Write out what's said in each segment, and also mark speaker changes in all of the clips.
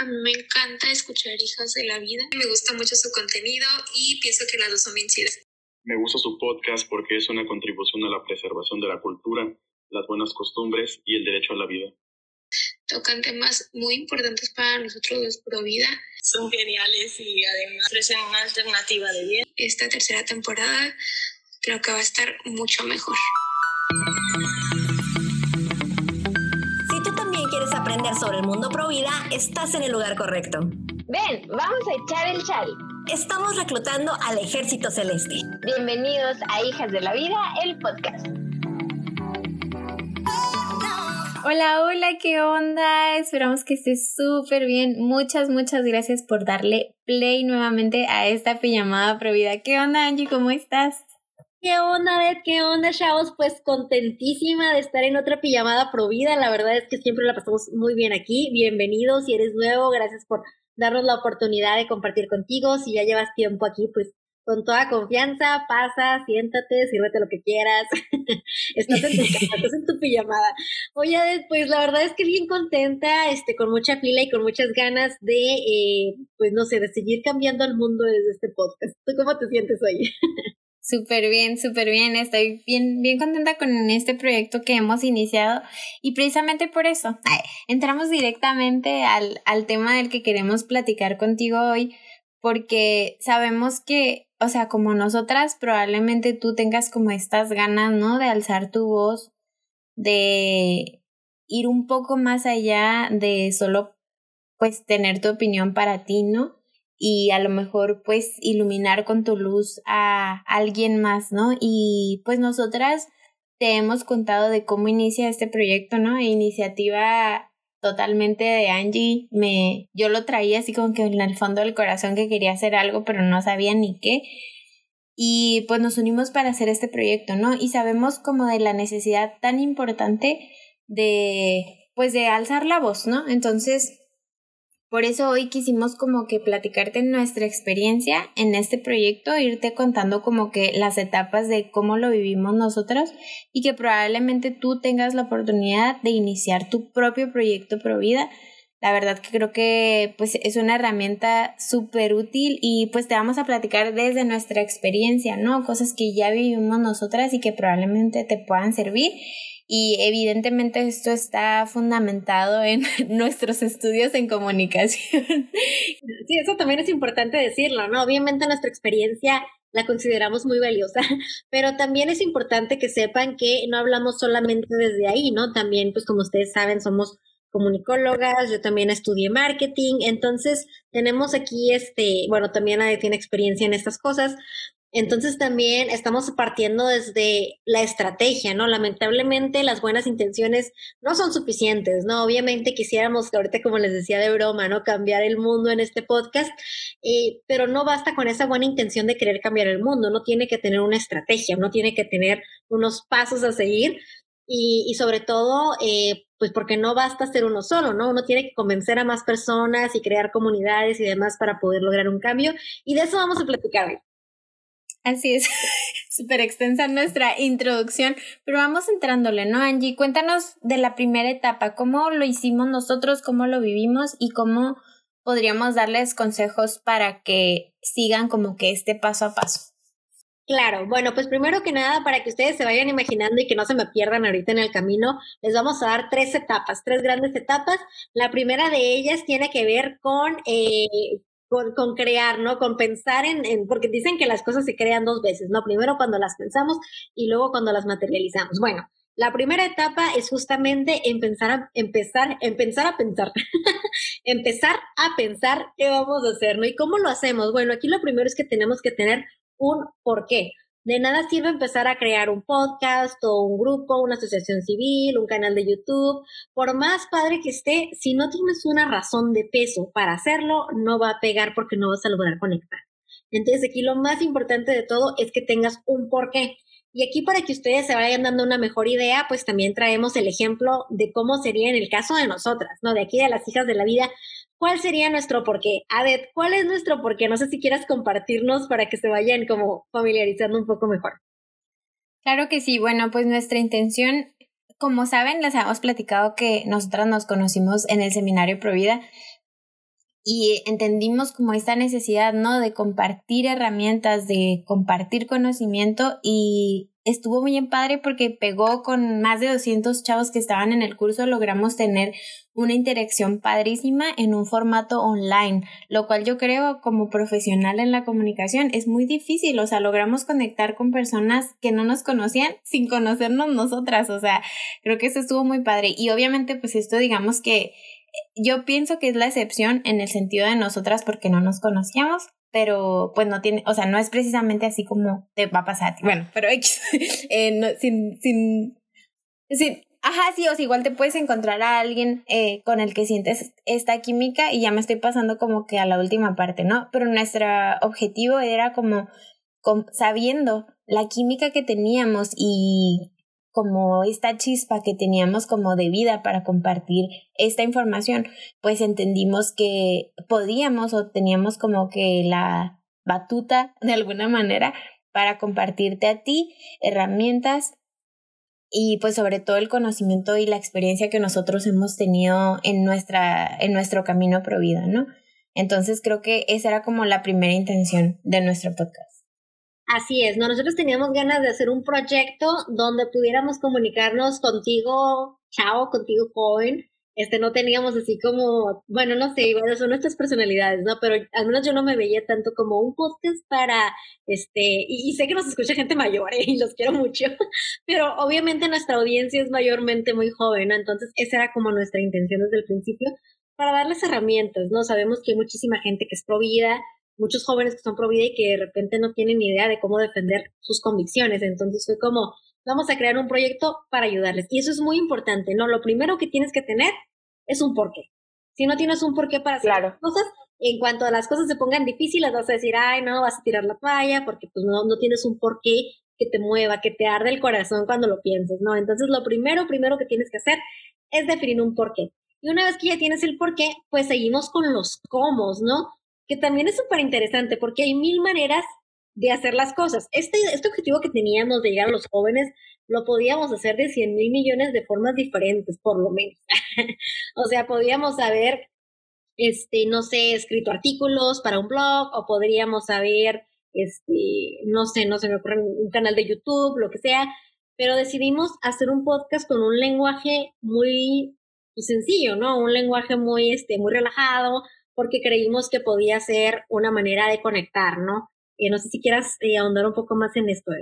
Speaker 1: A mí me encanta escuchar Hijas de la Vida. Me gusta mucho su contenido y pienso que las dos son bien chidas.
Speaker 2: Me gusta su podcast porque es una contribución a la preservación de la cultura, las buenas costumbres y el derecho a la vida.
Speaker 1: Tocan temas muy importantes para nosotros los pro vida.
Speaker 3: Son geniales y además ofrecen una alternativa de bien.
Speaker 1: Esta tercera temporada creo que va a estar mucho mejor.
Speaker 4: Aprender sobre el mundo pro vida, estás en el lugar correcto.
Speaker 5: Ven, vamos a echar el chal.
Speaker 4: Estamos reclutando al Ejército Celeste.
Speaker 5: Bienvenidos a Hijas de la Vida, el podcast.
Speaker 6: Hola, hola, ¿qué onda? Esperamos que estés súper bien. Muchas, muchas gracias por darle play nuevamente a esta pijamada provida. ¿Qué onda, Angie? ¿Cómo estás?
Speaker 5: ¿Qué onda, Beth? ¿Qué onda, chavos? Pues contentísima de estar en otra pijamada provida. La verdad es que siempre la pasamos muy bien aquí. Bienvenido. Si eres nuevo, gracias por darnos la oportunidad de compartir contigo. Si ya llevas tiempo aquí, pues con toda confianza, pasa, siéntate, sírvete lo que quieras. estás en tu estás en tu pijamada. Oye, pues la verdad es que bien contenta, este, con mucha fila y con muchas ganas de, eh, pues no sé, de seguir cambiando el mundo desde este podcast. ¿Tú cómo te sientes hoy?
Speaker 6: Súper bien, súper bien. Estoy bien, bien contenta con este proyecto que hemos iniciado y precisamente por eso entramos directamente al, al tema del que queremos platicar contigo hoy porque sabemos que, o sea, como nosotras, probablemente tú tengas como estas ganas, ¿no? De alzar tu voz, de ir un poco más allá de solo, pues, tener tu opinión para ti, ¿no? Y a lo mejor, pues, iluminar con tu luz a alguien más, ¿no? Y pues nosotras te hemos contado de cómo inicia este proyecto, ¿no? Iniciativa totalmente de Angie. Me, yo lo traía así como que en el fondo del corazón que quería hacer algo, pero no sabía ni qué. Y pues nos unimos para hacer este proyecto, ¿no? Y sabemos como de la necesidad tan importante de, pues de alzar la voz, ¿no? Entonces, por eso hoy quisimos como que platicarte nuestra experiencia en este proyecto, irte contando como que las etapas de cómo lo vivimos nosotros y que probablemente tú tengas la oportunidad de iniciar tu propio proyecto Pro Vida. La verdad que creo que pues es una herramienta súper útil y pues te vamos a platicar desde nuestra experiencia, ¿no? Cosas que ya vivimos nosotras y que probablemente te puedan servir y evidentemente esto está fundamentado en nuestros estudios en comunicación.
Speaker 5: Sí, eso también es importante decirlo, ¿no? Obviamente nuestra experiencia la consideramos muy valiosa, pero también es importante que sepan que no hablamos solamente desde ahí, ¿no? También, pues como ustedes saben, somos comunicólogas, yo también estudié marketing, entonces tenemos aquí este, bueno, también nadie tiene experiencia en estas cosas, entonces también estamos partiendo desde la estrategia, ¿no? Lamentablemente las buenas intenciones no son suficientes, ¿no? Obviamente quisiéramos, ahorita como les decía de broma, ¿no? Cambiar el mundo en este podcast, eh, pero no basta con esa buena intención de querer cambiar el mundo, uno tiene que tener una estrategia, uno tiene que tener unos pasos a seguir y, y sobre todo, eh, pues porque no basta ser uno solo, ¿no? Uno tiene que convencer a más personas y crear comunidades y demás para poder lograr un cambio y de eso vamos a platicar hoy.
Speaker 6: Así es, súper extensa nuestra introducción, pero vamos entrándole, ¿no, Angie? Cuéntanos de la primera etapa, cómo lo hicimos nosotros, cómo lo vivimos y cómo podríamos darles consejos para que sigan como que este paso a paso.
Speaker 5: Claro, bueno, pues primero que nada, para que ustedes se vayan imaginando y que no se me pierdan ahorita en el camino, les vamos a dar tres etapas, tres grandes etapas. La primera de ellas tiene que ver con eh, con, con, crear, ¿no? Con pensar en, en, porque dicen que las cosas se crean dos veces, ¿no? Primero cuando las pensamos y luego cuando las materializamos. Bueno, la primera etapa es justamente empezar a, empezar, empezar a pensar, empezar a pensar qué vamos a hacer, ¿no? ¿Y cómo lo hacemos? Bueno, aquí lo primero es que tenemos que tener un porqué. De nada sirve empezar a crear un podcast o un grupo, una asociación civil, un canal de YouTube. Por más padre que esté, si no tienes una razón de peso para hacerlo, no va a pegar porque no vas a lograr conectar. Entonces aquí lo más importante de todo es que tengas un porqué. Y aquí para que ustedes se vayan dando una mejor idea, pues también traemos el ejemplo de cómo sería en el caso de nosotras, ¿no? De aquí de las hijas de la vida, ¿Cuál sería nuestro porqué? Adet, ¿cuál es nuestro porqué? No sé si quieras compartirnos para que se vayan como familiarizando un poco mejor.
Speaker 6: Claro que sí. Bueno, pues nuestra intención, como saben, les hemos platicado que nosotras nos conocimos en el seminario Provida y entendimos como esta necesidad, ¿no? De compartir herramientas, de compartir conocimiento y estuvo muy en padre porque pegó con más de 200 chavos que estaban en el curso, logramos tener una interacción padrísima en un formato online, lo cual yo creo como profesional en la comunicación es muy difícil, o sea, logramos conectar con personas que no nos conocían sin conocernos nosotras, o sea, creo que eso estuvo muy padre. Y obviamente pues esto digamos que yo pienso que es la excepción en el sentido de nosotras porque no nos conocíamos, pero pues no tiene, o sea, no es precisamente así como te va a pasar. Bueno, pero eh, sin, sin, sin, ajá, sí, o sea, igual te puedes encontrar a alguien eh, con el que sientes esta química y ya me estoy pasando como que a la última parte, ¿no? Pero nuestro objetivo era como sabiendo la química que teníamos y como esta chispa que teníamos como de vida para compartir esta información, pues entendimos que podíamos o teníamos como que la batuta de alguna manera para compartirte a ti herramientas y pues sobre todo el conocimiento y la experiencia que nosotros hemos tenido en nuestra en nuestro camino pro vida, ¿no? Entonces creo que esa era como la primera intención de nuestro podcast.
Speaker 5: Así es, ¿no? Nosotros teníamos ganas de hacer un proyecto donde pudiéramos comunicarnos contigo, chao, contigo, joven. Este, no teníamos así como, bueno, no sé, igual son nuestras personalidades, ¿no? Pero al menos yo no me veía tanto como un podcast para, este, y, sé que nos escucha gente mayor, ¿eh? y los quiero mucho, pero obviamente nuestra audiencia es mayormente muy joven, ¿no? Entonces esa era como nuestra intención desde el principio, para darles herramientas, ¿no? Sabemos que hay muchísima gente que es pro vida, muchos jóvenes que son pro vida y que de repente no tienen ni idea de cómo defender sus convicciones. Entonces fue como, vamos a crear un proyecto para ayudarles. Y eso es muy importante, ¿no? Lo primero que tienes que tener es un porqué. Si no tienes un porqué para hacer las cosas, en cuanto a las cosas se pongan difíciles, vas a decir, ay, no, vas a tirar la toalla porque pues no, no tienes un porqué que te mueva, que te arde el corazón cuando lo pienses, ¿no? Entonces lo primero, primero que tienes que hacer es definir un porqué. Y una vez que ya tienes el porqué, pues seguimos con los cómo, ¿no? Que también es súper interesante porque hay mil maneras de hacer las cosas. Este, este objetivo que teníamos de llegar a los jóvenes lo podíamos hacer de 100 mil millones de formas diferentes, por lo menos. o sea, podíamos haber, este, no sé, escrito artículos para un blog o podríamos haber, este, no sé, no se me ocurre un canal de YouTube, lo que sea, pero decidimos hacer un podcast con un lenguaje muy sencillo, ¿no? Un lenguaje muy, este, muy relajado, porque creímos que podía ser una manera de conectar, ¿no? Y no sé si quieras eh, ahondar un poco más en esto.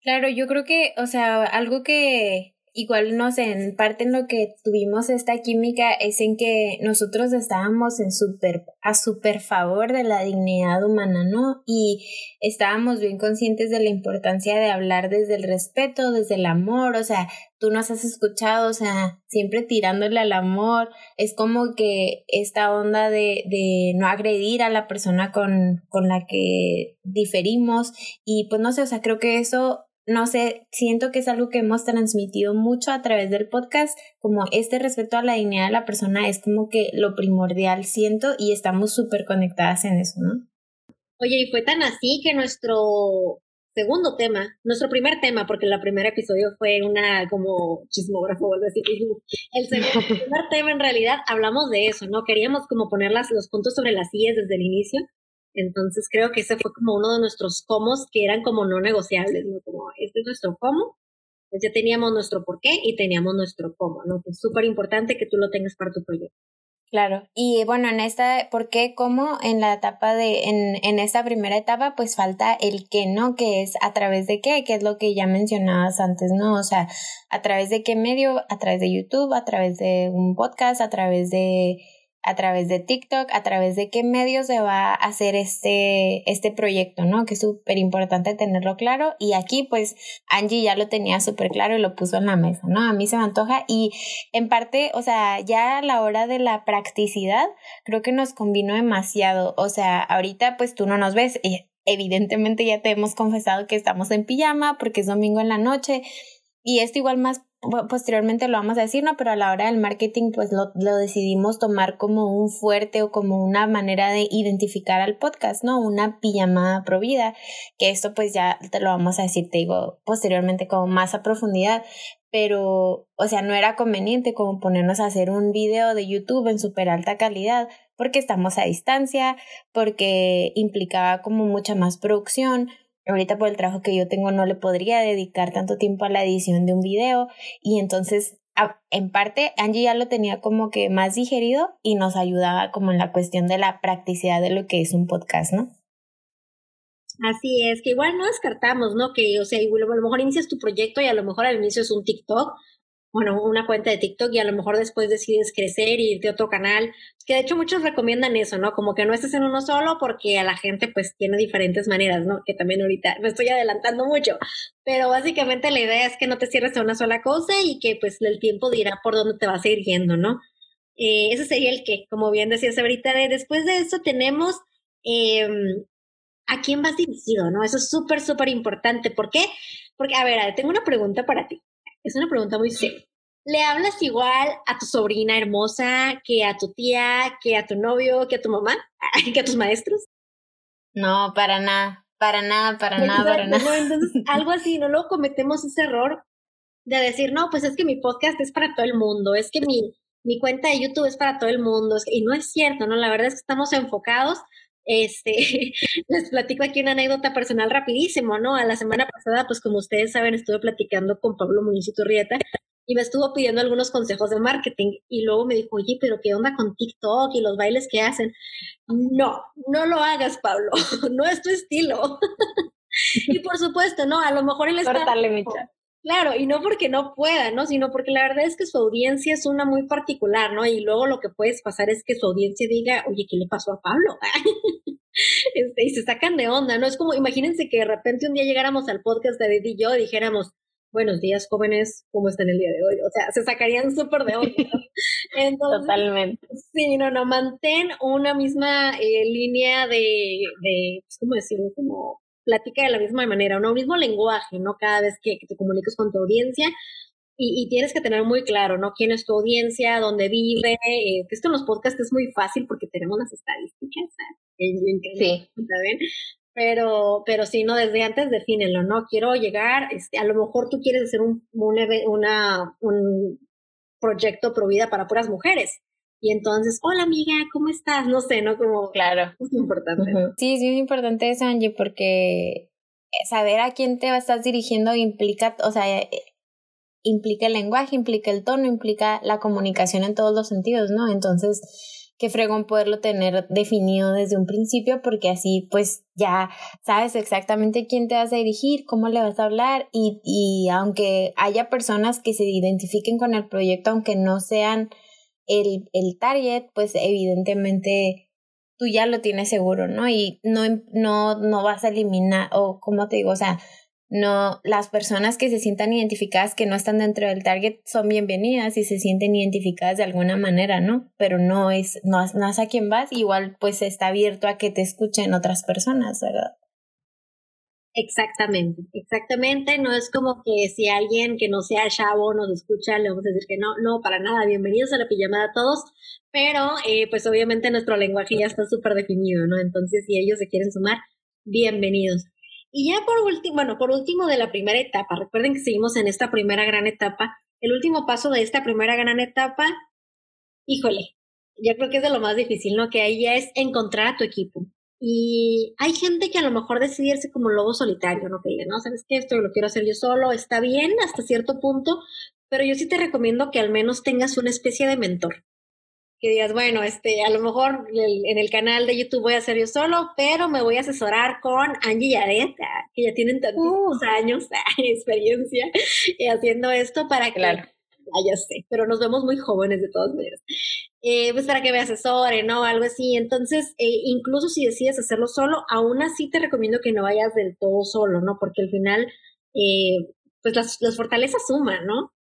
Speaker 6: Claro, yo creo que, o sea, algo que igual no sé, en parte en lo que tuvimos esta química es en que nosotros estábamos en super, a super favor de la dignidad humana, ¿no? Y estábamos bien conscientes de la importancia de hablar desde el respeto, desde el amor, o sea, tú nos has escuchado, o sea, siempre tirándole al amor, es como que esta onda de, de no agredir a la persona con, con la que diferimos y pues no sé, o sea, creo que eso no sé, siento que es algo que hemos transmitido mucho a través del podcast, como este respeto a la dignidad de la persona es como que lo primordial, siento, y estamos súper conectadas en eso, ¿no?
Speaker 5: Oye, y fue tan así que nuestro segundo tema, nuestro primer tema, porque el primer episodio fue una como chismógrafo o algo así, el segundo primer tema en realidad hablamos de eso, ¿no? Queríamos como poner los puntos sobre las sillas desde el inicio entonces creo que ese fue como uno de nuestros comos que eran como no negociables, ¿no? Como este es nuestro cómo, pues ya teníamos nuestro por qué y teníamos nuestro cómo, ¿no? Que es súper importante que tú lo tengas para tu proyecto.
Speaker 6: Claro, y bueno, en esta, ¿por? ¿Cómo? En la etapa de, en, en esta primera etapa, pues falta el qué, ¿no? Que es a través de qué, que es lo que ya mencionabas antes, ¿no? O sea, a través de qué medio, a través de YouTube, a través de un podcast, a través de a través de TikTok, a través de qué medios se va a hacer este, este proyecto, ¿no? Que es súper importante tenerlo claro. Y aquí, pues, Angie ya lo tenía súper claro y lo puso en la mesa, ¿no? A mí se me antoja y en parte, o sea, ya a la hora de la practicidad, creo que nos combinó demasiado. O sea, ahorita, pues, tú no nos ves. Evidentemente ya te hemos confesado que estamos en pijama porque es domingo en la noche. Y esto igual más posteriormente lo vamos a decir, ¿no? Pero a la hora del marketing, pues lo, decidimos tomar como un fuerte o como una manera de identificar al podcast, ¿no? Una pijamada provida, que esto pues ya te lo vamos a decir, te digo, posteriormente como más a profundidad, pero, o sea, no era conveniente como ponernos a hacer un video de YouTube en súper alta calidad, porque estamos a distancia, porque implicaba como mucha más producción. Ahorita por el trabajo que yo tengo no le podría dedicar tanto tiempo a la edición de un video y entonces en parte Angie ya lo tenía como que más digerido y nos ayudaba como en la cuestión de la practicidad de lo que es un podcast, ¿no?
Speaker 5: Así es, que igual no descartamos, ¿no? Que, o sea, a lo mejor inicias tu proyecto y a lo mejor al inicio es un TikTok, bueno, una cuenta de TikTok y a lo mejor después decides crecer y irte a otro canal, que de hecho muchos recomiendan eso, ¿no? Como que no estés en uno solo porque a la gente pues tiene diferentes maneras, ¿no? Que también ahorita me estoy adelantando mucho, pero básicamente la idea es que no te cierres a una sola cosa y que pues el tiempo dirá por dónde te vas a ir yendo, ¿no? Eh, ese sería el que, como bien decías ahorita, después de eso tenemos eh, a quién vas dirigido, ¿no? Eso es súper, súper importante. ¿Por qué? Porque, a ver, tengo una pregunta para ti. Es una pregunta muy seria. ¿Le hablas igual a tu sobrina hermosa que a tu tía, que a tu novio, que a tu mamá, que a tus maestros?
Speaker 6: No, para nada, para nada, para nada, para nada.
Speaker 5: entonces, algo así, ¿no? Luego cometemos ese error de decir, no, pues es que mi podcast es para todo el mundo, es que mi, mi cuenta de YouTube es para todo el mundo, y no es cierto, ¿no? La verdad es que estamos enfocados este, les platico aquí una anécdota personal rapidísimo, ¿no? A la semana pasada, pues como ustedes saben, estuve platicando con Pablo Muñiz Rieta y me estuvo pidiendo algunos consejos de marketing y luego me dijo, oye, pero ¿qué onda con TikTok y los bailes que hacen? No, no lo hagas, Pablo, no es tu estilo. y por supuesto, no, a lo mejor él está...
Speaker 6: Cortarle,
Speaker 5: Claro, y no porque no pueda, ¿no? Sino porque la verdad es que su audiencia es una muy particular, ¿no? Y luego lo que puedes pasar es que su audiencia diga, oye, ¿qué le pasó a Pablo? este, y se sacan de onda, ¿no? Es como, imagínense que de repente un día llegáramos al podcast de David y yo y dijéramos, buenos días, jóvenes, ¿cómo están el día de hoy? O sea, se sacarían súper de onda, ¿no?
Speaker 6: Entonces, Totalmente.
Speaker 5: Sí, no, no, mantén una misma eh, línea de, de, pues, ¿cómo decirlo? Como platica de la misma manera, un mismo lenguaje, ¿no? Cada vez que, te comunicas con tu audiencia. Y, tienes que tener muy claro, ¿no? ¿Quién es tu audiencia? ¿Dónde vive? Eh, esto en los podcasts es muy fácil porque tenemos las estadísticas.
Speaker 6: sí.
Speaker 5: ¿saben? Pero, pero sí, no, desde antes defínenlo, ¿no? Quiero llegar, este, a lo mejor tú quieres hacer un, un, una, un proyecto pro vida para puras mujeres y entonces, hola amiga, ¿cómo estás? No sé, ¿no? Como,
Speaker 6: claro.
Speaker 5: Es importante.
Speaker 6: Sí, sí, es importante eso, Angie, porque saber a quién te estás dirigiendo implica, o sea, eh, implica el lenguaje, implica el tono, implica la comunicación en todos los sentidos, ¿no? Entonces, qué fregón poderlo tener definido desde un principio, porque así pues ya sabes exactamente quién te vas a dirigir, cómo le vas a hablar, y, y aunque haya personas que se identifiquen con el proyecto, aunque no sean el, el target, pues evidentemente tú ya lo tienes seguro, ¿no? Y no, no, no vas a eliminar, o como te digo, o sea, no, las personas que se sientan identificadas que no están dentro del target son bienvenidas y se sienten identificadas de alguna manera, ¿no? Pero no es, no, no es a quien vas, igual pues está abierto a que te escuchen otras personas, ¿verdad?
Speaker 5: Exactamente, exactamente. No es como que si alguien que no sea chavo nos escucha, le vamos a decir que no, no, para nada. Bienvenidos a la pijamada a todos. Pero, eh, pues obviamente nuestro lenguaje ya está súper definido, ¿no? Entonces, si ellos se quieren sumar, bienvenidos. Y ya por último, bueno, por último de la primera etapa, recuerden que seguimos en esta primera gran etapa. El último paso de esta primera gran etapa, híjole, yo creo que es de lo más difícil, ¿no? Que ahí ya es encontrar a tu equipo. Y hay gente que a lo mejor decidirse como lobo solitario, ¿no? Que diga, no, ¿sabes qué? Esto lo quiero hacer yo solo, está bien hasta cierto punto, pero yo sí te recomiendo que al menos tengas una especie de mentor. Que digas, bueno, este, a lo mejor en el canal de YouTube voy a hacer yo solo, pero me voy a asesorar con Angie Yaret, que ya tienen tantos años de experiencia haciendo esto para que... Claro. Ah, ya sé, pero nos vemos muy jóvenes de todas maneras. Eh, pues para que me asesore, ¿no? Algo así. Entonces, eh, incluso si decides hacerlo solo, aún así te recomiendo que no vayas del todo solo, ¿no? Porque al final, eh, pues las, las fortalezas suman, ¿no?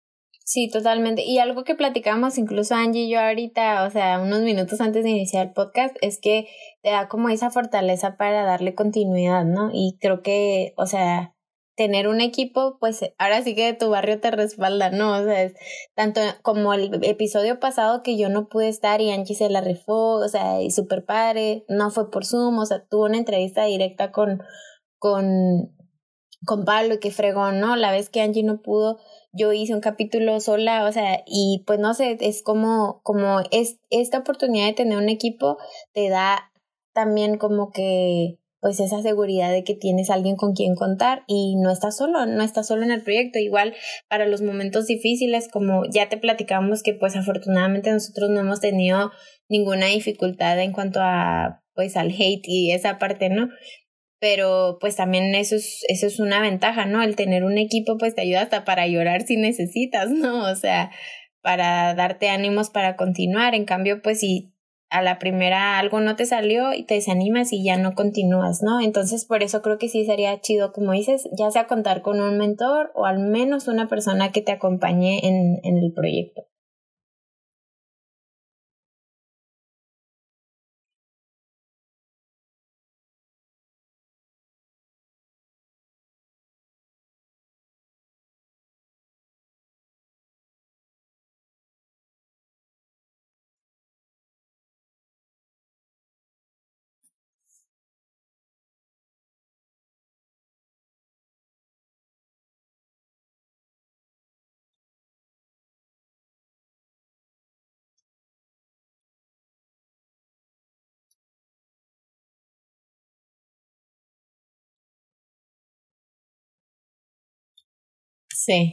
Speaker 6: Sí, totalmente. Y algo que platicamos incluso Angie y yo ahorita, o sea, unos minutos antes de iniciar el podcast, es que te da como esa fortaleza para darle continuidad, ¿no? Y creo que, o sea, tener un equipo, pues ahora sí que tu barrio te respalda, ¿no? O sea, es tanto como el episodio pasado que yo no pude estar y Angie se la rifó, o sea, y súper padre, no fue por Zoom, o sea, tuvo una entrevista directa con, con, con Pablo y que fregó, ¿no? La vez que Angie no pudo, yo hice un capítulo sola, o sea, y pues no sé, es como, como es, esta oportunidad de tener un equipo te da también como que pues esa seguridad de que tienes alguien con quien contar y no estás solo, no estás solo en el proyecto. Igual para los momentos difíciles, como ya te platicamos que pues afortunadamente nosotros no hemos tenido ninguna dificultad en cuanto a pues al hate y esa parte, ¿no? Pero pues también eso es, eso es una ventaja, ¿no? El tener un equipo pues te ayuda hasta para llorar si necesitas, ¿no? O sea, para darte ánimos para continuar. En cambio, pues si a la primera algo no te salió y te desanimas y ya no continúas, ¿no? Entonces, por eso creo que sí sería chido, como dices, ya sea contar con un mentor o al menos una persona que te acompañe en, en el proyecto. Sí.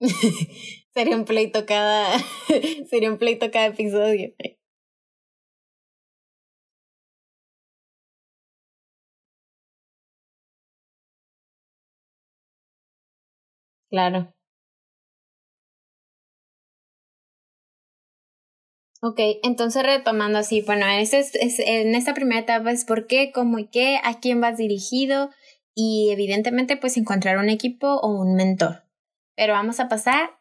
Speaker 6: sería un pleito cada sería un pleito cada episodio. Claro. Ok, entonces retomando así, bueno, este es, en esta primera etapa es por qué, cómo y qué, a quién vas dirigido y evidentemente pues encontrar un equipo o un mentor. Pero vamos a pasar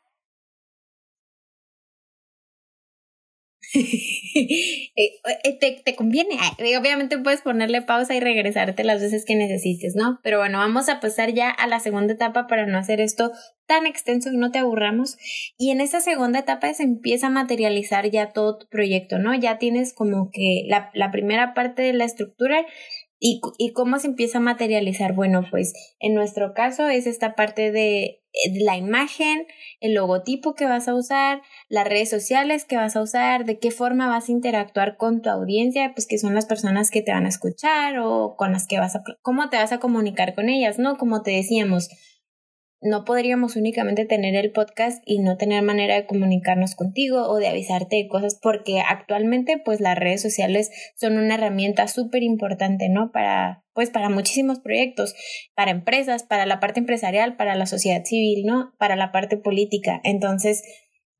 Speaker 6: te, te, conviene. Obviamente puedes ponerle pausa y regresarte las veces que necesites, ¿no? Pero bueno, vamos a pasar ya a la segunda etapa para no hacer esto tan extenso y no te aburramos. Y en esa segunda etapa se empieza a materializar ya todo tu proyecto, ¿no? Ya tienes como que la, la primera parte de la estructura ¿Y, ¿Y cómo se empieza a materializar? Bueno, pues en nuestro caso es esta parte de, la imagen, el logotipo que vas a usar, las redes sociales que vas a usar, de qué forma vas a interactuar con tu audiencia, pues que son las personas que te van a escuchar o con las que vas a, cómo te vas a comunicar con ellas, ¿no? Como te decíamos, no podríamos únicamente tener el podcast y no tener manera de comunicarnos contigo o de avisarte de cosas porque actualmente pues las redes sociales son una herramienta súper importante, ¿no? Para pues para muchísimos proyectos, para empresas, para la parte empresarial, para la sociedad civil, ¿no? Para la parte política. Entonces,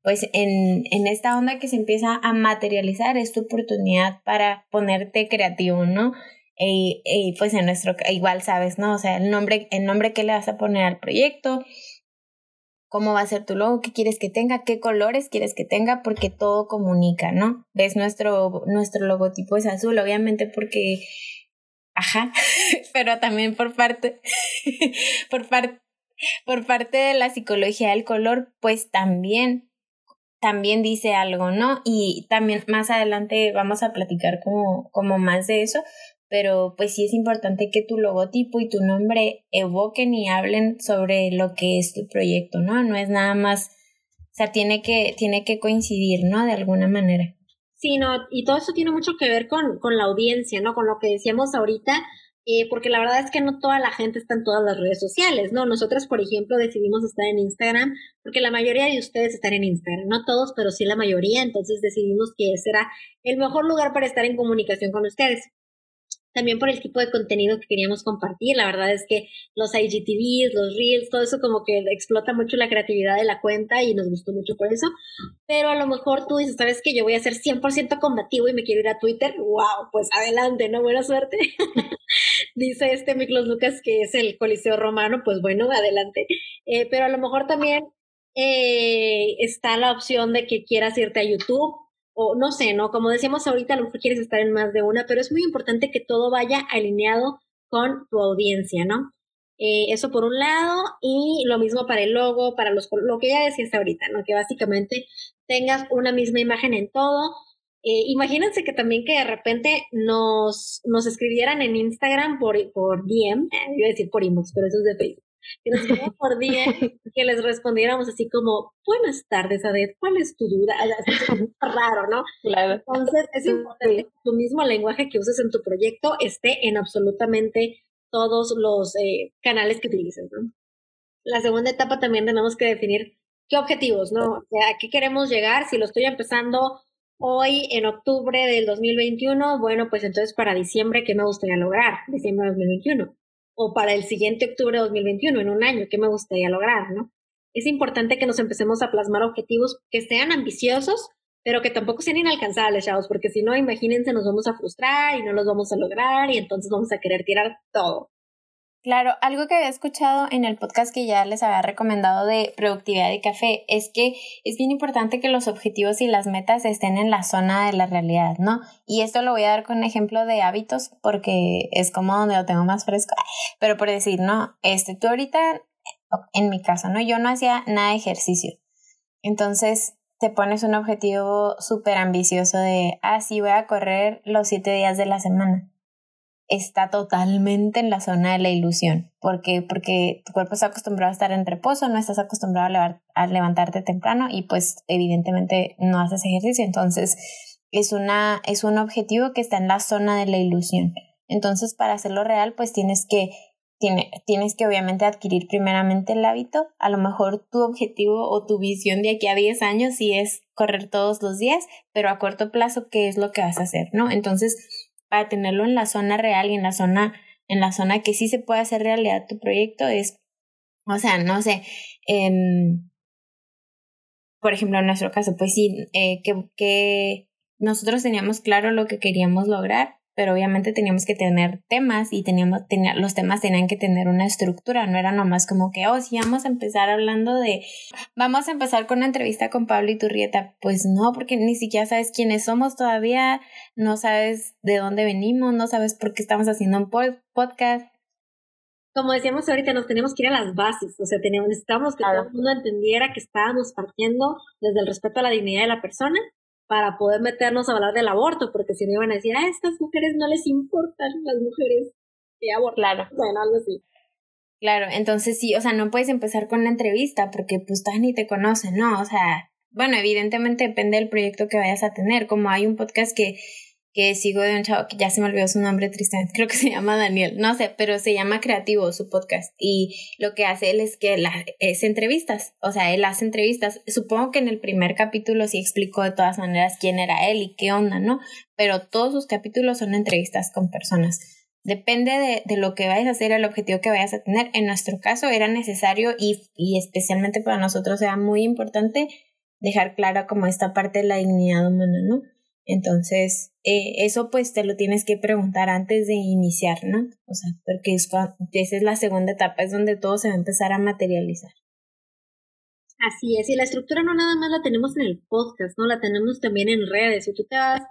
Speaker 6: pues en, en esta onda que se empieza a materializar es tu oportunidad para ponerte creativo, ¿no? Y, pues en nuestro, igual sabes, ¿no? O sea, el nombre, el nombre que le vas a poner al proyecto, cómo va a ser tu logo, qué quieres que tenga, qué colores quieres que tenga, porque todo comunica, ¿no? Ves nuestro, nuestro logotipo es azul, obviamente porque, ajá, pero también por parte, por parte, por parte de la psicología del color, pues también también dice algo, ¿no? Y también más adelante vamos a platicar como, como más de eso, pero pues sí es importante que tu logotipo y tu nombre evoquen y hablen sobre lo que es tu proyecto, ¿no? No es nada más, o sea, tiene que, tiene que coincidir, ¿no? De alguna manera.
Speaker 5: Sí, no, y todo eso tiene mucho que ver con, con la audiencia, ¿no? Con lo que decíamos ahorita, eh, porque la verdad es que no toda la gente está en todas las redes sociales, ¿no? Nosotras, por ejemplo, decidimos estar en Instagram porque la mayoría de ustedes están en Instagram, no todos, pero sí la mayoría, entonces decidimos que ese era el mejor lugar para estar en comunicación con ustedes también por el tipo de contenido que queríamos compartir. La verdad es que los IGTVs, los Reels, todo eso como que explota mucho la creatividad de la cuenta y nos gustó mucho por eso. Pero a lo mejor tú dices, ¿sabes que Yo voy a ser 100% combativo y me quiero ir a Twitter. ¡Wow! Pues adelante, ¿no? Buena suerte. Dice este Miklos Lucas que es el Coliseo Romano. Pues bueno, adelante. Eh, pero a lo mejor también eh, está la opción de que quieras irte a YouTube o no sé, ¿no? Como decíamos ahorita, a lo mejor quieres estar en más de una, pero es muy importante que todo vaya alineado con tu audiencia, ¿no? Eh, eso por un lado, y lo mismo para el logo, para los lo que ya decías ahorita, ¿no? Que básicamente tengas una misma imagen en todo. Eh, imagínense que también que de repente nos, nos escribieran en Instagram por, por DM, eh, iba a decir por inbox, pero eso es de Facebook, que nos escribieran por DM, que les respondiéramos así como, buenas tardes, Adet, ¿cuál es tu duda? Es raro, ¿no?
Speaker 6: Claro.
Speaker 5: Entonces, es importante que tu mismo lenguaje que uses en tu proyecto esté en absolutamente todos los eh, canales que utilices, ¿no? La segunda etapa también tenemos que definir qué objetivos, ¿no? O sea, ¿a qué queremos llegar? Si lo estoy empezando hoy en octubre del 2021, bueno, pues entonces para diciembre, ¿qué me gustaría lograr? Diciembre de 2021. O para el siguiente octubre de 2021, en un año, ¿qué me gustaría lograr, no? Es importante que nos empecemos a plasmar objetivos que sean ambiciosos, pero que tampoco sean inalcanzables, chavos, porque si no, imagínense, nos vamos a frustrar y no los vamos a lograr y entonces vamos a querer tirar todo.
Speaker 6: Claro, algo que había escuchado en el podcast que ya les había recomendado de productividad de café es que es bien importante que los objetivos y las metas estén en la zona de la realidad, ¿no? Y esto lo voy a dar con ejemplo de hábitos porque es como donde lo tengo más fresco. Pero por decir, ¿no? Este, tú ahorita, en mi caso, ¿no? Yo no hacía nada de ejercicio. Entonces te pones un objetivo súper ambicioso de, ah, sí, voy a correr los siete días de la semana está totalmente en la zona de la ilusión. ¿Por Porque tu cuerpo está acostumbrado a estar en reposo, no estás acostumbrado a, levantarte temprano y pues evidentemente no haces ejercicio. Entonces es, una, es un objetivo que está en la zona de la ilusión. Entonces para hacerlo real pues tienes que, tiene, tienes que obviamente adquirir primeramente el hábito. A lo mejor tu objetivo o tu visión de aquí a 10 años sí es correr todos los días, pero a corto plazo, ¿qué es lo que vas a hacer? ¿No? Entonces para tenerlo en la zona real y en la zona, en la zona que sí se puede hacer realidad tu proyecto es, o sea, no sé, por ejemplo, en nuestro caso, pues sí, eh, que, que nosotros teníamos claro lo que queríamos lograr pero obviamente teníamos que tener temas y teníamos, tenía, los temas tenían que tener una estructura, no era nomás como que, oh, sí, vamos a empezar hablando de, vamos a empezar con una entrevista con Pablo y Turrieta, pues no, porque ni siquiera sabes quiénes somos todavía, no sabes de dónde venimos, no sabes por qué estamos haciendo un podcast.
Speaker 5: Como decíamos ahorita, nos teníamos que ir a las bases, o sea, teníamos, necesitábamos que todo el mundo entendiera que estábamos partiendo desde el respeto a la dignidad de la persona para poder meternos a hablar del aborto, porque si no iban a decir, a estas mujeres no les importan las mujeres que abortan.
Speaker 6: Claro.
Speaker 5: Bueno, algo así.
Speaker 6: Claro, entonces sí, o sea, no puedes empezar con la entrevista porque pues todas ni te conocen, ¿no? O sea, bueno, evidentemente depende del proyecto que vayas a tener, como hay un podcast que que sigo de un chavo que ya se me olvidó su nombre tristemente, creo que se llama Daniel, no sé, pero se llama Creativo su podcast y lo que hace él es que la, es entrevistas, o sea, él hace entrevistas, supongo que en el primer capítulo sí explicó de todas maneras quién era él y qué onda, ¿no? Pero todos sus capítulos son entrevistas con personas. Depende de, de lo que vayas a hacer, el objetivo que vayas a tener. En nuestro caso era necesario y, y especialmente para nosotros era muy importante dejar clara como esta parte de la dignidad humana, ¿no? Entonces, eh, eso pues te lo tienes que preguntar antes de iniciar, ¿no? O sea, porque es esa es la segunda etapa, es donde todo se va a empezar a materializar.
Speaker 5: Así es, y la estructura no nada más la tenemos en el podcast, ¿no? La tenemos también en redes. Si tú te vas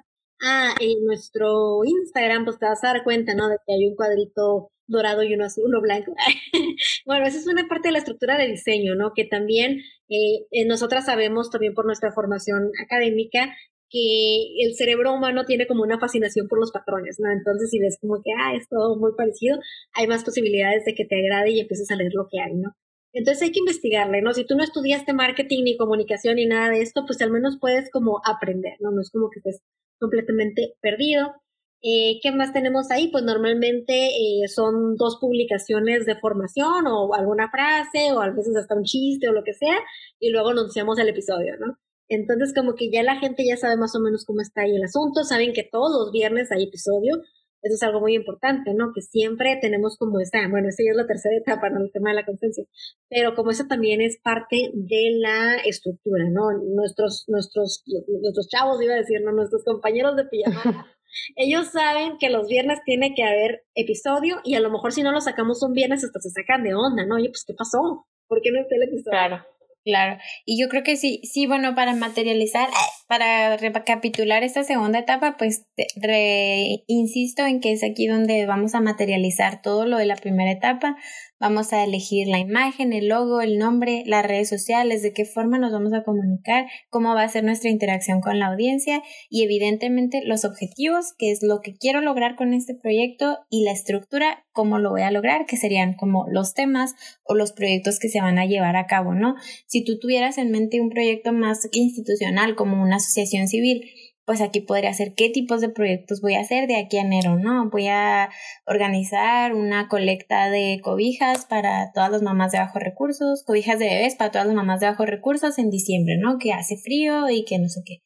Speaker 5: a en nuestro Instagram, pues te vas a dar cuenta, ¿no? De que hay un cuadrito dorado y uno azul, uno blanco. bueno, esa es una parte de la estructura de diseño, ¿no? Que también eh, eh nosotras sabemos también por nuestra formación académica que el cerebro humano tiene como una fascinación por los patrones, ¿no? Entonces, si ves como que, ah, es todo muy parecido, hay más posibilidades de que te agrade y empieces a leer lo que hay, ¿no? Entonces hay que investigarle, ¿no? Si tú no estudiaste marketing ni comunicación ni nada de esto, pues al menos puedes como aprender, ¿no? No es como que estés completamente perdido. Eh, ¿Qué más tenemos ahí? Pues normalmente eh, son dos publicaciones de formación o alguna frase o a veces hasta un chiste o lo que sea y luego anunciamos el episodio, ¿no? Entonces, como que ya la gente ya sabe más o menos cómo está ahí el asunto, saben que todos los viernes hay episodio, eso es algo muy importante, ¿no? Que siempre tenemos como esta, bueno, esta ya es la tercera etapa, ¿no? El tema de la conciencia, pero como eso también es parte de la estructura, ¿no? Nuestros, nuestros, nuestros chavos, iba a decir, ¿no? Nuestros compañeros de pijama, ellos saben que los viernes tiene que haber episodio y a lo mejor si no lo sacamos un viernes hasta se sacan de onda, ¿no? Oye, pues, ¿qué pasó? ¿Por qué no está el episodio?
Speaker 6: Claro. Claro, y yo creo que sí, sí, bueno, para materializar, para recapitular esta segunda etapa, pues re, insisto en que es aquí donde vamos a materializar todo lo de la primera etapa, vamos a elegir la imagen, el logo, el nombre, las redes sociales, de qué forma nos vamos a comunicar, cómo va a ser nuestra interacción con la audiencia y evidentemente los objetivos, que es lo que quiero lograr con este proyecto y la estructura, cómo lo voy a lograr, que serían como los temas o los proyectos que se van a llevar a cabo, ¿no? Si tú tuvieras en mente un proyecto más institucional como una asociación civil, pues aquí podría ser qué tipos de proyectos voy a hacer de aquí a enero, ¿no? Voy a organizar una colecta de cobijas para todas las mamás de bajos recursos, cobijas de bebés para todas las mamás de bajos recursos en diciembre, ¿no? Que hace frío y que no sé qué.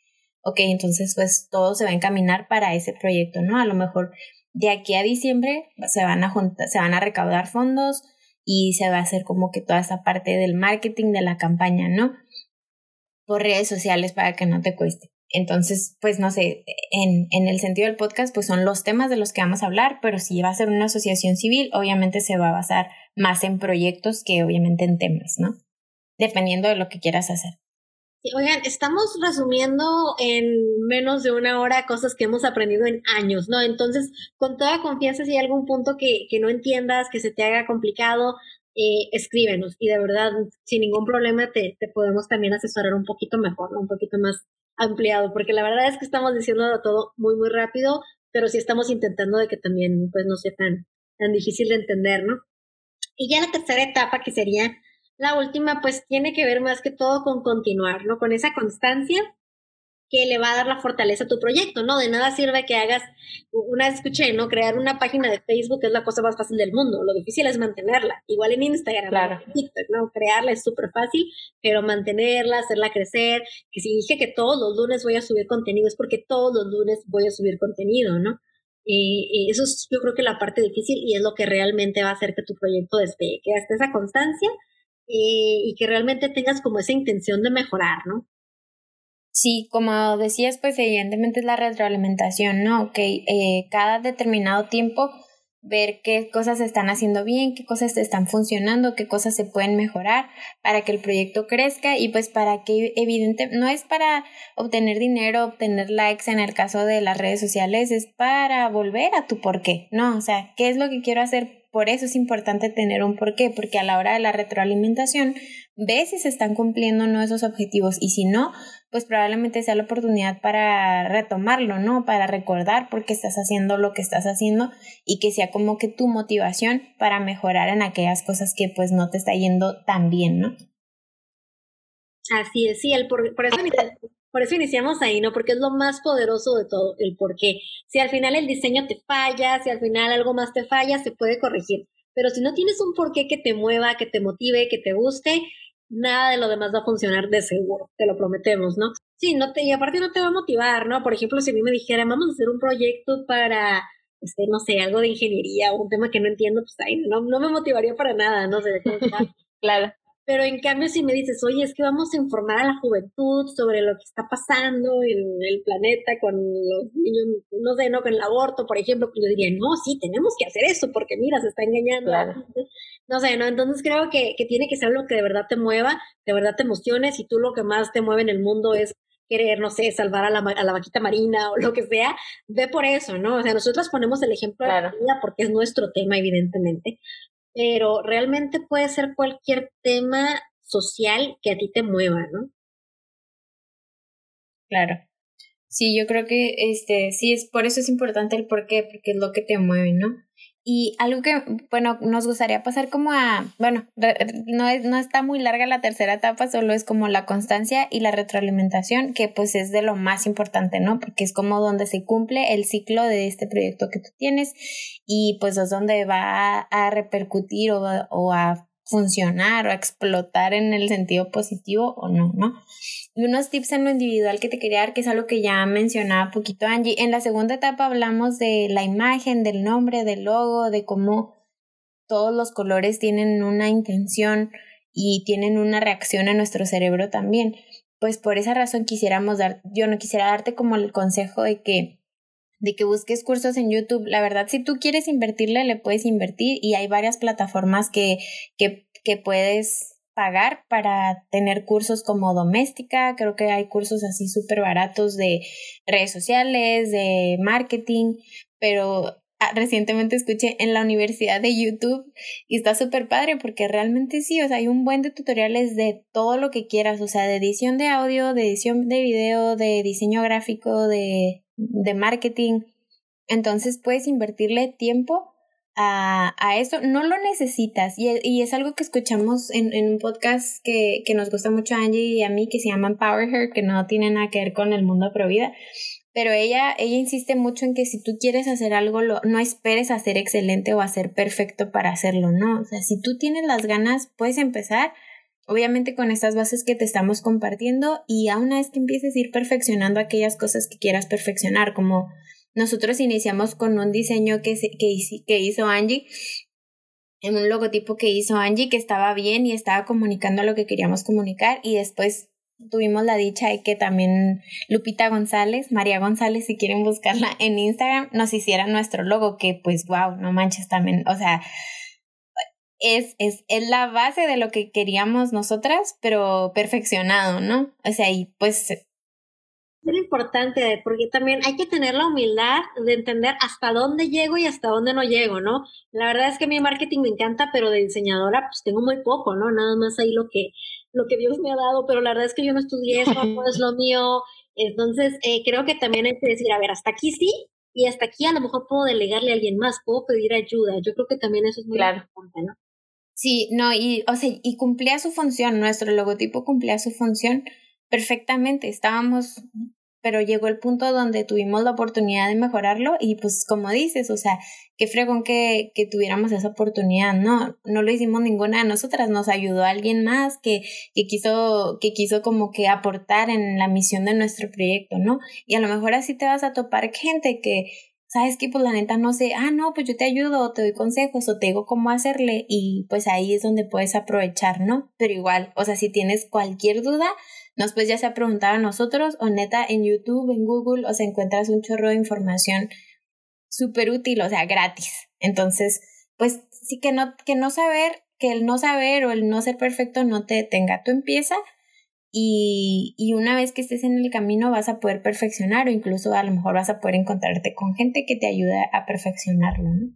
Speaker 6: Ok, entonces pues todo se va a encaminar para ese proyecto, ¿no? A lo mejor de aquí a diciembre se van a se van a recaudar fondos y se va a hacer como que toda esa parte del marketing de la campaña, ¿no? Por redes sociales para que no te cueste. Entonces, pues no sé, en, en el sentido del podcast, pues son los temas de los que vamos a hablar, pero si va a ser una asociación civil, obviamente se va a basar más en proyectos que obviamente en temas, ¿no? Dependiendo de lo que quieras hacer.
Speaker 5: Oigan, estamos resumiendo en menos de una hora cosas que hemos aprendido en años, ¿no? Entonces, con toda confianza, si hay algún punto que, que no entiendas, que se te haga complicado, eh, escríbenos y de verdad, sin ningún problema, te, te podemos también asesorar un poquito mejor, ¿no? un poquito más ampliado, porque la verdad es que estamos diciendo todo muy, muy rápido, pero sí estamos intentando de que también pues no sea tan, tan difícil de entender, ¿no? Y ya la tercera etapa, que sería la última, pues tiene que ver más que todo con continuar, ¿no? Con esa constancia que le va a dar la fortaleza a tu proyecto, ¿no? De nada sirve que hagas, una vez escuché, ¿no? Crear una página de Facebook es la cosa más fácil del mundo, lo difícil es mantenerla, igual en Instagram,
Speaker 6: claro.
Speaker 5: en TikTok, ¿no? Crearla es súper fácil, pero mantenerla, hacerla crecer, que si dije que todos los lunes voy a subir contenido, es porque todos los lunes voy a subir contenido, ¿no? Y, eso es yo creo que la parte difícil y es lo que realmente va a hacer que tu proyecto despegue, que hasta esa constancia y que realmente tengas como esa intención de mejorar, ¿no?
Speaker 6: Sí, como decías, pues evidentemente es la retroalimentación, ¿no? Que eh, cada determinado tiempo ver qué cosas se están haciendo bien, qué cosas están funcionando, qué cosas se pueden mejorar para que el proyecto crezca y pues para que evidente no es para obtener dinero, obtener likes en el caso de las redes sociales, es para volver a tu porqué, ¿no? O sea, ¿qué es lo que quiero hacer? Por eso es importante tener un porqué, porque a la hora de la retroalimentación ves si se están cumpliendo o no esos objetivos y si no, pues probablemente sea la oportunidad para retomarlo, ¿no? Para recordar por qué estás haciendo lo que estás haciendo y que sea como que tu motivación para mejorar en aquellas cosas que pues no te está yendo tan bien, ¿no?
Speaker 5: Así es, sí, el por, por, eso, por eso iniciamos ahí, ¿no? Porque es lo más poderoso de todo, el por qué. Si al final el diseño te falla, si al final algo más te falla, se puede corregir. Pero si no tienes un porqué que te mueva, que te motive, que te guste, nada de lo demás va a funcionar de seguro, te lo prometemos, ¿no? Sí, no te, y aparte no te va a motivar, ¿no? Por ejemplo, si a mí me dijeran, vamos a hacer un proyecto para, este, no sé, algo de ingeniería o un tema que no entiendo, pues ahí no, no me motivaría para nada, no sé.
Speaker 6: claro.
Speaker 5: Pero en cambio, si me dices, oye, es que vamos a informar a la juventud sobre lo que está pasando en el planeta con los niños, no sé, no, con el aborto, por ejemplo, pues yo diría, no, sí, tenemos que hacer eso, porque mira, se está engañando. No sé, ¿no? Entonces creo que, que tiene que ser algo que de verdad te mueva, de verdad te emocione. Si tú lo que más te mueve en el mundo es querer, no sé, salvar a la, a la vaquita marina o lo que sea, ve por eso, ¿no? O sea, nosotros ponemos el ejemplo de la vida porque es nuestro tema, evidentemente, pero realmente puede ser cualquier tema social que a ti te mueva, ¿no?
Speaker 6: Claro. Sí, yo creo que este sí es por eso es importante el por qué, porque es lo que te mueve, ¿no? Y algo que, bueno, nos gustaría pasar como a, bueno, no, es, no está muy larga la tercera etapa, solo es como la constancia y la retroalimentación, que pues es de lo más importante, ¿no? Porque es como donde se cumple el ciclo de este proyecto que tú tienes y pues es donde va a, repercutir o, o a funcionar o explotar en el sentido positivo o no, ¿no? Y unos tips en lo individual que te quería dar, que es algo que ya mencionaba poquito Angie. En la segunda etapa hablamos de la imagen, del nombre, del logo, de cómo todos los colores tienen una intención y tienen una reacción en nuestro cerebro también. Pues por esa razón quisiéramos dar, yo no quisiera darte como el consejo de que de que busques cursos en YouTube. La verdad, si tú quieres invertirle, le puedes invertir y hay varias plataformas que, que, que puedes pagar para tener cursos como doméstica. Creo que hay cursos así súper baratos de redes sociales, de marketing, pero recientemente escuché en la universidad de YouTube y está súper padre porque realmente sí, o sea, hay un buen de tutoriales de todo lo que quieras, o sea, de edición de audio, de edición de video, de diseño gráfico, de, de marketing. Entonces puedes invertirle tiempo a, a eso, no lo necesitas. Y, y es algo que escuchamos en, en un podcast que, que, nos gusta mucho a Angie y a mí, que se llama Power Her, que no tiene nada que ver con el mundo pro vida. Pero ella, ella insiste mucho en que si tú quieres hacer algo, lo, no esperes a ser excelente o a ser perfecto para hacerlo, ¿no? O sea, si tú tienes las ganas, puedes empezar, obviamente con estas bases que te estamos compartiendo y a una vez que empieces a ir perfeccionando aquellas cosas que quieras perfeccionar, como nosotros iniciamos con un diseño que, que, que hizo Angie, en un logotipo que hizo Angie que estaba bien y estaba comunicando lo que queríamos comunicar y después tuvimos la dicha de que también Lupita González, María González, si quieren buscarla en Instagram, nos hiciera nuestro logo, que pues wow, no manches también, o sea, es, es, es la base de lo que queríamos nosotras, pero perfeccionado, ¿no? O sea, y pues
Speaker 5: es importante porque también hay que tener la humildad de entender hasta dónde llego y hasta dónde no llego, ¿no? La verdad es que mi marketing me encanta, pero de diseñadora pues tengo muy poco, ¿no? Nada más ahí lo que, lo que Dios me ha dado, pero la verdad es que yo no estudié eso, no es lo mío. Entonces, eh, creo que también hay que decir, a ver, hasta aquí sí, y hasta aquí a lo mejor puedo delegarle a alguien más, puedo pedir ayuda. Yo creo que también eso es muy importante, ¿no?
Speaker 6: Sí, no, y, o sea, y cumplía su función, nuestro logotipo cumplía su función perfectamente. Estábamos pero llegó el punto donde tuvimos la oportunidad de mejorarlo y pues como dices, o sea, qué fregón que, que tuviéramos esa oportunidad, no, no lo hicimos ninguna de nosotras, nos ayudó alguien más que, que quiso, que quiso como que aportar en la misión de nuestro proyecto, ¿no? Y a lo mejor así te vas a topar gente que, sabes que pues la neta no sé, ah, no, pues yo te ayudo, o te doy consejos, o te digo cómo hacerle, y pues ahí es donde puedes aprovechar, ¿no? Pero igual, o sea, si tienes cualquier duda, nos puedes ya sea preguntar a nosotros o neta en YouTube, en Google, o sea, encuentras un chorro de información súper útil, o sea, gratis. Entonces, pues sí que no, que no saber, que el no saber o el no ser perfecto no te detenga. Tú empieza y, y una vez que estés en el camino vas a poder perfeccionar o incluso a lo mejor vas a poder encontrarte con gente que te ayude a perfeccionarlo, ¿no?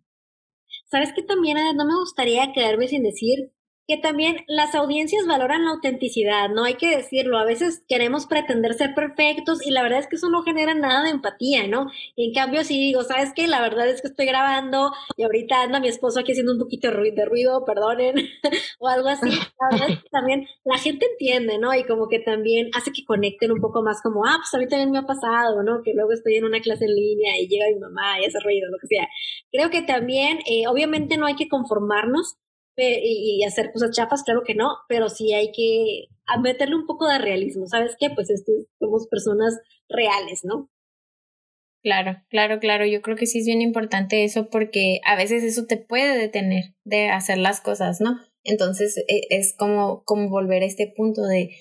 Speaker 5: Sabes que también no me gustaría quedarme sin decir que también las audiencias valoran la autenticidad, no hay que decirlo, a veces queremos pretender ser perfectos y la verdad es que eso no genera nada de empatía, ¿no? en cambio, si digo, ¿sabes qué? La verdad es que estoy grabando y ahorita anda mi esposo aquí haciendo un poquito de ruido, perdonen, o algo así, la verdad es que también la gente entiende, ¿no? Y como que también hace que conecten un poco más como, ah, pues a mí también me ha pasado, ¿no? Que luego estoy en una clase en línea y llega mi mamá y hace ruido, lo que sea. Creo que también, eh, obviamente no hay que conformarnos, y, hacer cosas chafas, claro que no, pero sí hay que meterle un poco de realismo, ¿sabes qué? Pues somos personas reales, ¿no?
Speaker 6: Claro, claro, claro. Yo creo que sí es bien importante eso porque a veces eso te puede detener de hacer las cosas, ¿no? Entonces e, es como, como volver a este punto de,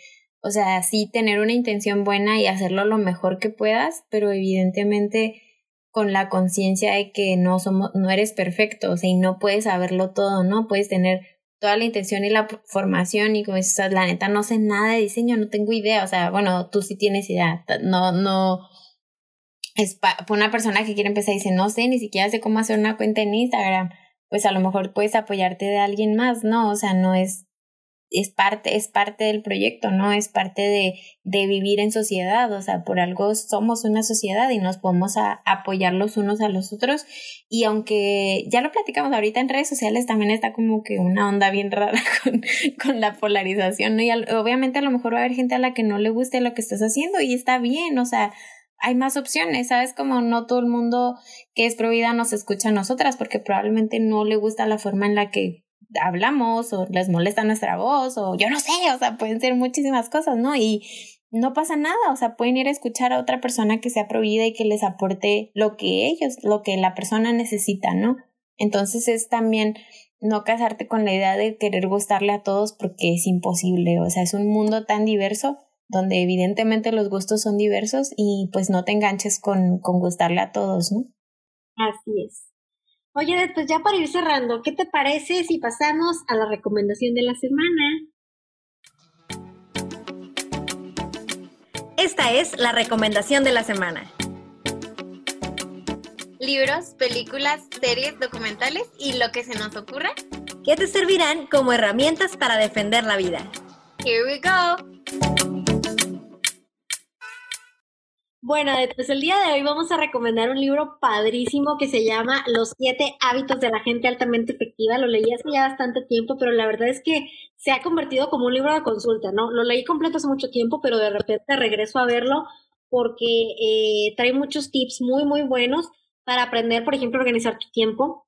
Speaker 6: o sea, sí tener una intención buena y hacerlo lo mejor que puedas, pero evidentemente con la conciencia de que no somos, no eres perfecto, o sea, y no puedes saberlo todo, ¿no? Puedes tener toda la intención y la formación y como dices, la neta no sé nada de diseño, no tengo idea, o sea, bueno, tú sí tienes idea, no, no, es una persona que quiere empezar y dice, no sé, ni siquiera sé cómo hacer una cuenta en Instagram, pues a lo mejor puedes apoyarte de alguien más, ¿no? O sea, no es, es parte, es parte del proyecto, ¿no? Es parte de, de vivir en sociedad, o sea, por algo somos una sociedad y nos podemos a, apoyar los unos a los otros. Y aunque ya lo platicamos ahorita en redes sociales, también está como que una onda bien rara con, con la polarización, ¿no? Y obviamente a lo mejor va a haber gente a la que no le guste lo que estás haciendo y está bien, o sea, hay más opciones, ¿sabes? Como no todo el mundo que es pro vida nos escucha a nosotras porque probablemente no le gusta la forma en la que hablamos o les molesta nuestra voz o yo no sé, o sea, pueden ser muchísimas cosas, ¿no? Y no pasa nada, o sea, pueden ir a escuchar a otra persona que sea provida y que les aporte lo que ellos, lo que la persona necesita, ¿no? Entonces es también no casarte con la idea de querer gustarle a todos porque es imposible, o sea, es un mundo tan diverso donde evidentemente los gustos son diversos y pues no te enganches con, con gustarle a todos, ¿no?
Speaker 5: Así es. Oye, pues ya para ir cerrando, ¿qué te parece si pasamos a la recomendación de la semana?
Speaker 4: Esta es la recomendación de la semana.
Speaker 6: libros, películas, series, documentales y lo que se nos ocurra.
Speaker 4: Que te servirán como herramientas para defender la vida.
Speaker 6: Here we go.
Speaker 5: Bueno, pues el día de hoy vamos a recomendar un libro padrísimo que se llama Los siete hábitos de la gente altamente efectiva. Lo leí hace ya bastante tiempo, pero la verdad es que se ha convertido como un libro de consulta, ¿no? Lo leí completo hace mucho tiempo, pero de repente regreso a verlo porque eh, trae muchos tips muy, muy buenos para aprender, por ejemplo, a organizar tu tiempo,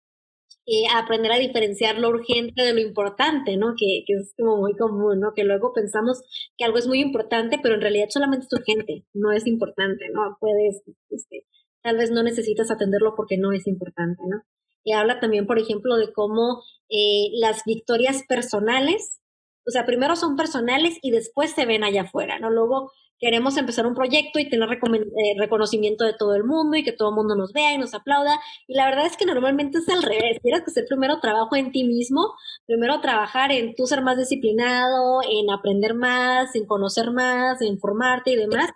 Speaker 5: eh, aprender a diferenciar lo urgente de lo importante, ¿no? Que, que, es como muy común, ¿no? Que luego pensamos que algo es muy importante, pero en realidad solamente es urgente, no es importante, ¿no? Puedes, este, tal vez no necesitas atenderlo porque no es importante, ¿no? Y habla también, por ejemplo, de cómo eh, las victorias personales, o sea, primero son personales y después se ven allá afuera, ¿no? Luego queremos empezar un proyecto y tener eh, reconocimiento de todo el mundo y que todo el mundo nos vea y nos aplauda. Y la verdad es que normalmente es al revés. Tienes que hacer primero trabajo en ti mismo, primero trabajar en tú ser más disciplinado, en aprender más, en conocer más, en formarte y demás.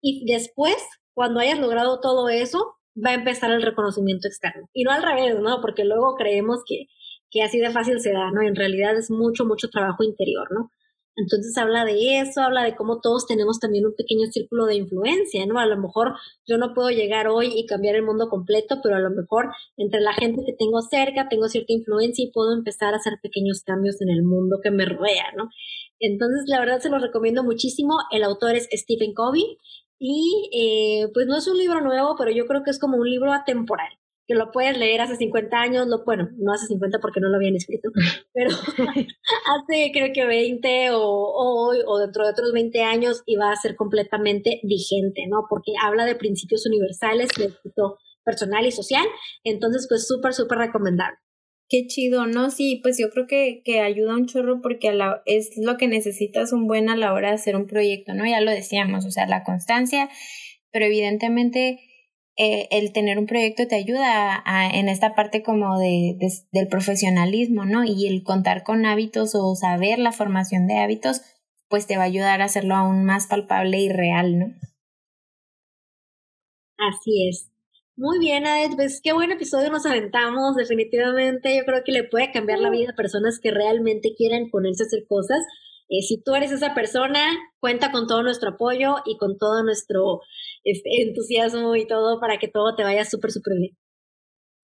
Speaker 5: Y después, cuando hayas logrado todo eso, va a empezar el reconocimiento externo. Y no al revés, ¿no? Porque luego creemos que, que así de fácil se da, ¿no? En realidad es mucho, mucho trabajo interior, ¿no? Entonces habla de eso, habla de cómo todos tenemos también un pequeño círculo de influencia, ¿no? A lo mejor yo no puedo llegar hoy y cambiar el mundo completo, pero a lo mejor entre la gente que tengo cerca tengo cierta influencia y puedo empezar a hacer pequeños cambios en el mundo que me rodea, ¿no? Entonces, la verdad se los recomiendo muchísimo. El autor es Stephen Covey y eh, pues no es un libro nuevo, pero yo creo que es como un libro atemporal que lo puedes leer hace 50 años, lo, bueno, no hace 50 porque no lo habían escrito, pero hace creo que 20 o hoy o, dentro de otros 20 años y va a ser completamente vigente, ¿no? Porque habla de principios universales de éxito personal y social, entonces pues súper, súper recomendable.
Speaker 6: Qué chido, ¿no? Sí, pues yo creo que, que ayuda un chorro porque la, es lo que necesitas un buen a la hora de hacer un proyecto, ¿no? Ya lo decíamos, o sea, la constancia, pero evidentemente eh, el tener un proyecto te ayuda en esta parte como de, del profesionalismo, ¿no? Y el contar con hábitos o saber la formación de hábitos, pues te va a ayudar a hacerlo aún más palpable y real, ¿no?
Speaker 5: Así es. Muy bien, Adet, pues qué buen episodio nos aventamos, definitivamente. Yo creo que le puede cambiar la vida a personas que realmente quieren ponerse a hacer cosas. Eh, si tú eres esa persona, cuenta con todo nuestro apoyo y con todo nuestro este, entusiasmo y todo para que todo te vaya súper, súper bien.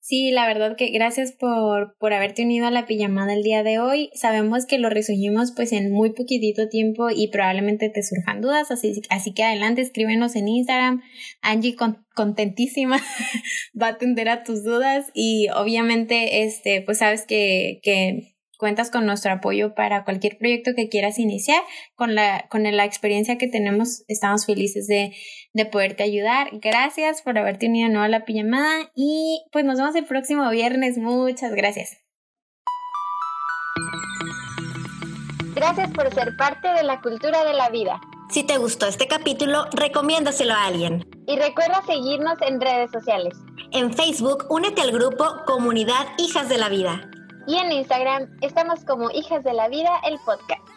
Speaker 6: Sí, la verdad que gracias por, por haberte unido a la pijamada el día de hoy. Sabemos que lo resumimos pues en muy poquitito tiempo y probablemente te surjan dudas, así, así que adelante, escríbenos en Instagram. Angie contentísima va a atender a tus dudas y obviamente este pues sabes que, que cuentas con nuestro apoyo para cualquier proyecto que quieras iniciar. Con la, con la experiencia que tenemos, estamos felices de, de poderte ayudar. Gracias por haberte unido nuevo a la pijamada y pues nos vemos el próximo viernes. Muchas gracias.
Speaker 7: Gracias por ser parte de la cultura de la vida.
Speaker 4: Si te gustó este capítulo, recomiéndaselo a alguien.
Speaker 7: Y recuerda seguirnos en redes sociales.
Speaker 4: En Facebook, únete al grupo Comunidad Hijas de la Vida.
Speaker 7: Y en Instagram estamos como Hijas de la Vida, el podcast.